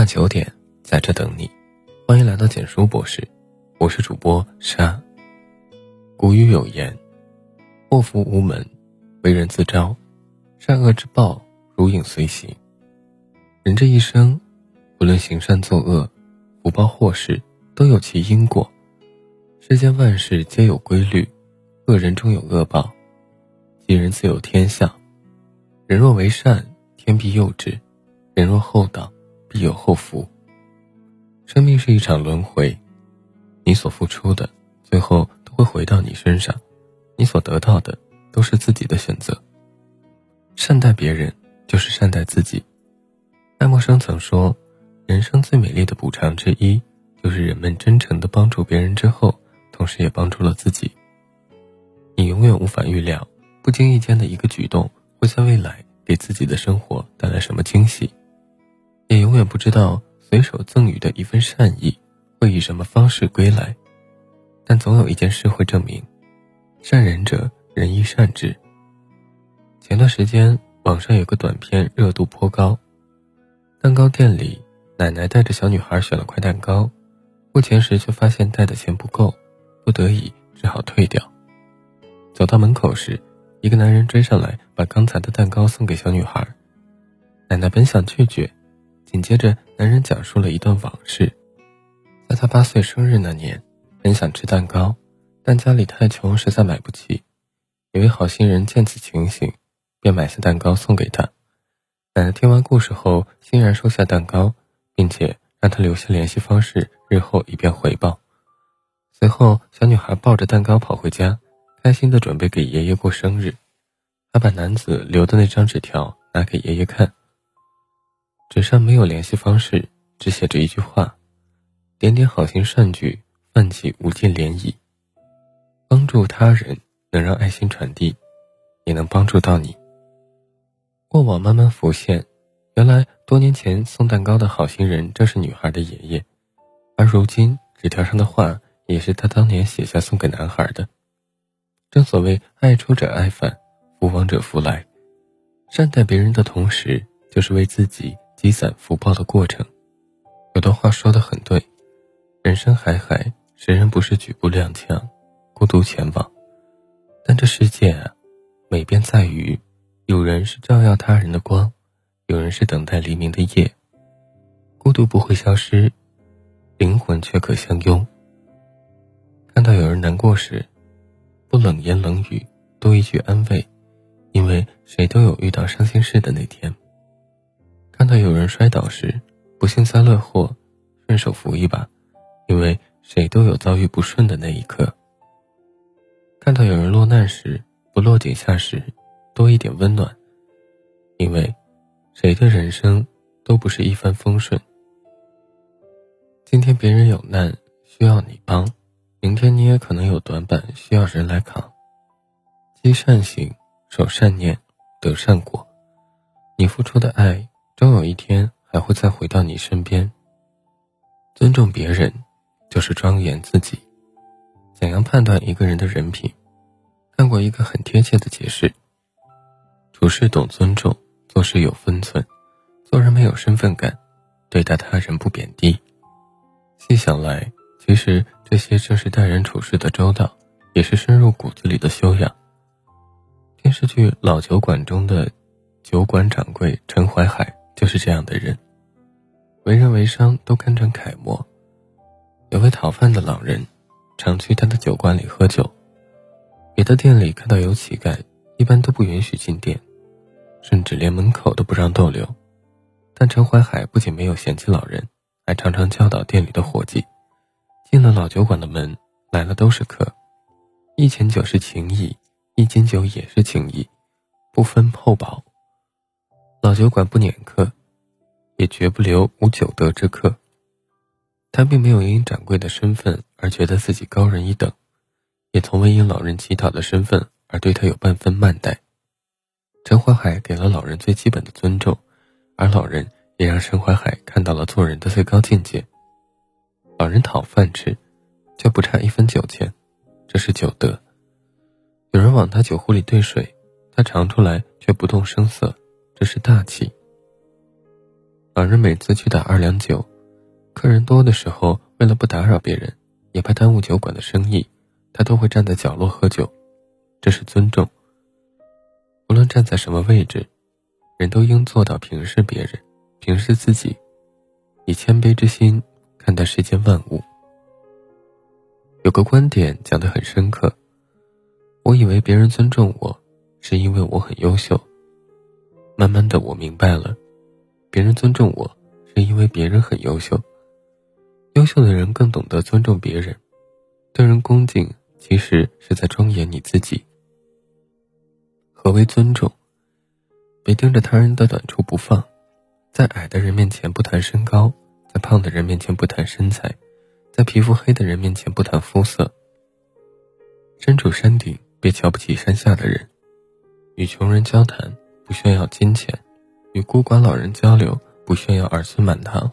晚九点，在这等你。欢迎来到简书博士，我是主播沙。古语有言：“祸福无门，为人自招；善恶之报，如影随形。”人这一生，无论行善作恶，福报祸事，都有其因果。世间万事皆有规律，恶人终有恶报，吉人自有天相。人若为善，天必佑之；人若厚道，必有后福。生命是一场轮回，你所付出的，最后都会回到你身上；你所得到的，都是自己的选择。善待别人，就是善待自己。爱默生曾说：“人生最美丽的补偿之一，就是人们真诚的帮助别人之后，同时也帮助了自己。”你永远无法预料，不经意间的一个举动，会在未来给自己的生活带来什么惊喜。也永远不知道随手赠予的一份善意会以什么方式归来，但总有一件事会证明，善人者人亦善之。前段时间网上有个短片热度颇高，蛋糕店里奶奶带着小女孩选了块蛋糕，付钱时却发现带的钱不够，不得已只好退掉。走到门口时，一个男人追上来把刚才的蛋糕送给小女孩，奶奶本想拒绝。紧接着，男人讲述了一段往事。在他八岁生日那年，很想吃蛋糕，但家里太穷，实在买不起。一位好心人见此情形，便买下蛋糕送给他。奶奶听完故事后，欣然收下蛋糕，并且让他留下联系方式，日后以便回报。随后，小女孩抱着蛋糕跑回家，开心的准备给爷爷过生日。她把男子留的那张纸条拿给爷爷看。纸上没有联系方式，只写着一句话：“点点好心善举，泛起无尽涟漪。帮助他人能让爱心传递，也能帮助到你。”过往慢慢浮现，原来多年前送蛋糕的好心人正是女孩的爷爷，而如今纸条上的话也是他当年写下送给男孩的。正所谓爱出者爱返，福往者福来。善待别人的同时，就是为自己。积攒福报的过程，有段话说的很对：人生海海，谁人不是举步踉跄，孤独前往？但这世界啊，美便在于，有人是照耀他人的光，有人是等待黎明的夜。孤独不会消失，灵魂却可相拥。看到有人难过时，不冷言冷语，多一句安慰，因为谁都有遇到伤心事的那天。看到有人摔倒时，不幸灾乐祸，顺手扶一把，因为谁都有遭遇不顺的那一刻。看到有人落难时，不落井下石，多一点温暖，因为谁的人生都不是一帆风顺。今天别人有难需要你帮，明天你也可能有短板需要人来扛。积善行，守善念，得善果。你付出的爱。终有一天还会再回到你身边。尊重别人，就是庄严自己。怎样判断一个人的人品？看过一个很贴切的解释：处事懂尊重，做事有分寸，做人没有身份感，对待他人不贬低。细想来，其实这些正是待人处事的周到，也是深入骨子里的修养。电视剧《老酒馆》中的酒馆掌柜陈怀海。就是这样的人，为人为商都堪称楷模。有位讨饭的老人，常去他的酒馆里喝酒。别的店里看到有乞丐，一般都不允许进店，甚至连门口都不让逗留。但陈怀海不仅没有嫌弃老人，还常常教导店里的伙计：进了老酒馆的门，来了都是客，一钱酒是情谊，一斤酒也是情谊，不分厚薄。老酒馆不撵客，也绝不留无酒德之客。他并没有因掌柜的身份而觉得自己高人一等，也从未因老人乞讨的身份而对他有半分慢待。陈怀海给了老人最基本的尊重，而老人也让陈怀海看到了做人的最高境界。老人讨饭吃，却不差一分酒钱，这是酒德。有人往他酒壶里兑水，他尝出来却不动声色。这是大气。老人每次去打二两酒，客人多的时候，为了不打扰别人，也怕耽误酒馆的生意，他都会站在角落喝酒，这是尊重。无论站在什么位置，人都应做到平视别人，平视自己，以谦卑之心看待世间万物。有个观点讲得很深刻，我以为别人尊重我，是因为我很优秀。慢慢的，我明白了，别人尊重我，是因为别人很优秀。优秀的人更懂得尊重别人，对人恭敬，其实是在庄严你自己。何为尊重？别盯着他人的短处不放，在矮的人面前不谈身高，在胖的人面前不谈身材。在皮肤黑的人面前不谈肤色。身处山顶，别瞧不起山下的人。与穷人交谈，不炫耀金钱；与孤寡老人交流，不炫耀儿孙满堂；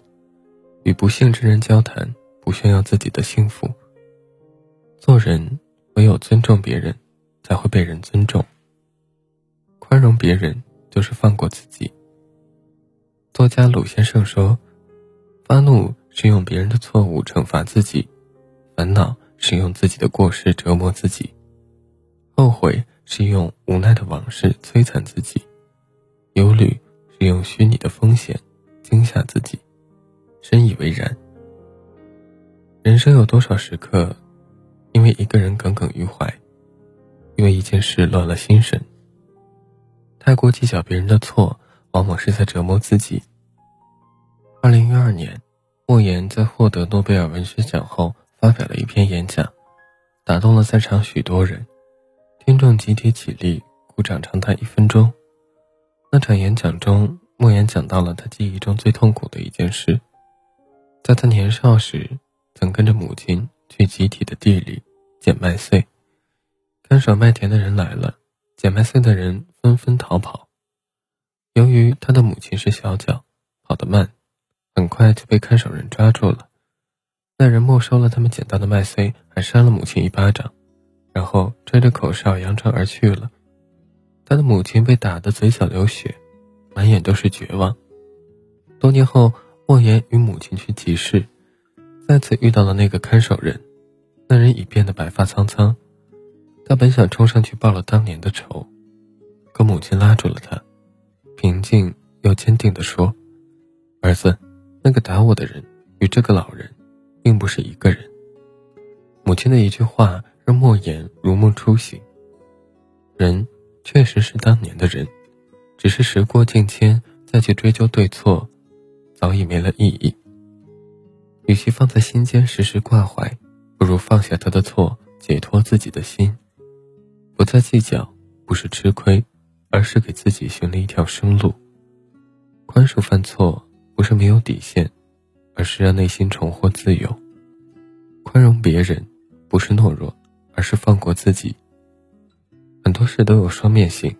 与不幸之人交谈，不炫耀自己的幸福。做人，唯有尊重别人，才会被人尊重。宽容别人，就是放过自己。作家鲁先生说：“发怒。”是用别人的错误惩罚自己，烦恼是用自己的过失折磨自己，后悔是用无奈的往事摧残自己，忧虑是用虚拟的风险惊吓自己。深以为然。人生有多少时刻，因为一个人耿耿于怀，因为一件事乱了心神？太过计较别人的错，往往是在折磨自己。二零一二年。莫言在获得诺贝尔文学奖后，发表了一篇演讲，打动了在场许多人。听众集体起立，鼓掌长达一分钟。那场演讲中，莫言讲到了他记忆中最痛苦的一件事：在他年少时，曾跟着母亲去集体的地里捡麦穗，看守麦田的人来了，捡麦穗的人纷纷逃跑。由于他的母亲是小脚，跑得慢。很快就被看守人抓住了，那人没收了他们捡到的麦穗，还扇了母亲一巴掌，然后吹着口哨扬长而去了。他的母亲被打得嘴角流血，满眼都是绝望。多年后，莫言与母亲去集市，再次遇到了那个看守人，那人已变得白发苍苍。他本想冲上去报了当年的仇，可母亲拉住了他，平静又坚定地说：“儿子。”那个打我的人与这个老人，并不是一个人。母亲的一句话让莫言如梦初醒。人确实是当年的人，只是时过境迁，再去追究对错，早已没了意义。与其放在心间时时挂怀，不如放下他的错，解脱自己的心。不再计较，不是吃亏，而是给自己寻了一条生路。宽恕犯错。不是没有底线，而是让内心重获自由。宽容别人，不是懦弱，而是放过自己。很多事都有双面性，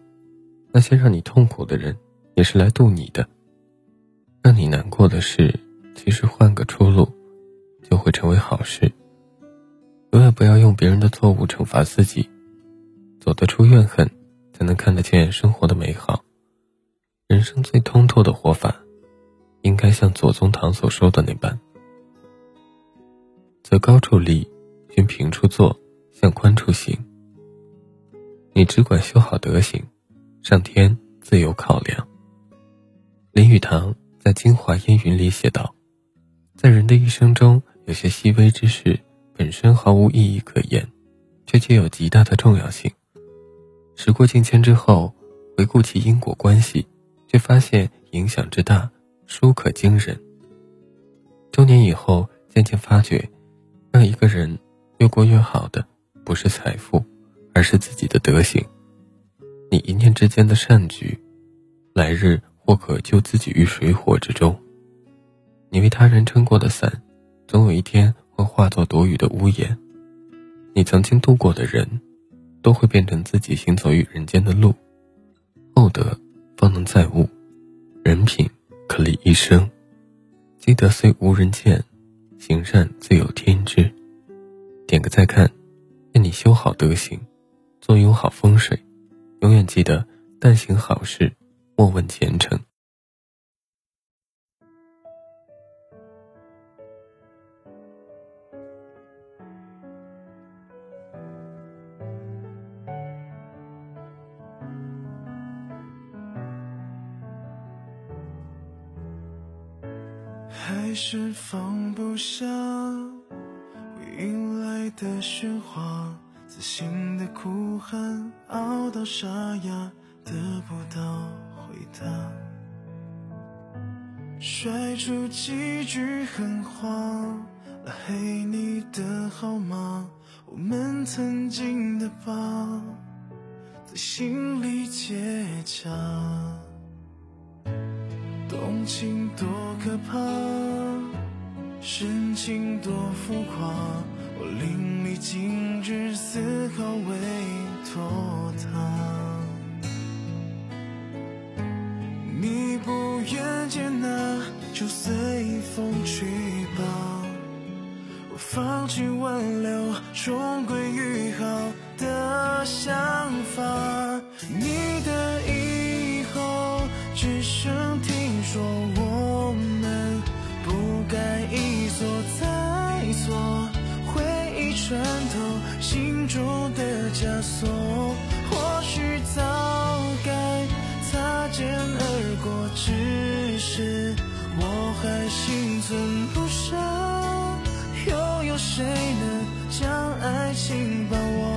那些让你痛苦的人，也是来渡你的；让你难过的事，其实换个出路，就会成为好事。永远不要用别人的错误惩罚自己，走得出怨恨，才能看得见生活的美好。人生最通透的活法。应该像左宗棠所说的那般：“择高处立，寻平处坐，向宽处行。”你只管修好德行，上天自有考量。林语堂在《京华烟云》里写道：“在人的一生中，有些细微之事本身毫无意义可言，却具有极大的重要性。时过境迁之后，回顾其因果关系，却发现影响之大。”殊可惊人。多年以后，渐渐发觉，让一个人越过越好的，不是财富，而是自己的德行。你一念之间的善举，来日或可救自己于水火之中。你为他人撑过的伞，总有一天会化作躲雨的屋檐。你曾经度过的人，都会变成自己行走于人间的路。厚德方能载物，人品。可立一生，积德虽无人见，行善自有天知。点个再看，愿你修好德行，做有好风水，永远记得：但行好事，莫问前程。还是放不下，迎来的喧哗。自信的哭喊，熬到沙哑，得不到回答，甩出几句狠话，拉黑你的号码，我们曾经的疤，在心里结痂。动情多可怕，深情多浮夸，我淋漓尽致，丝毫未拖沓。你不愿接纳，就随风去吧。我放弃挽留，重归于好的想法。你的以后只剩听。说谁能将爱情把握，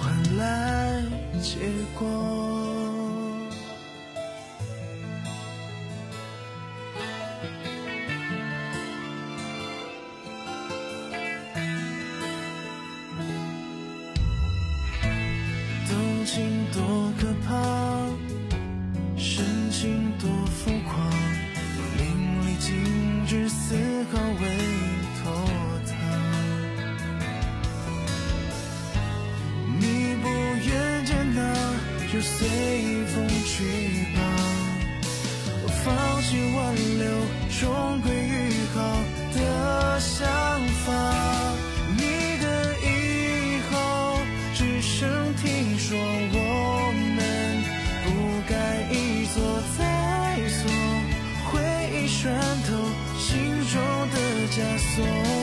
换来结果？动情多可怕，深情多浮夸，淋漓尽致，就随风去吧，我放弃挽留，重归于好的想法。你的以后只剩听说，我们不该一错再错，回忆穿透心中的枷锁。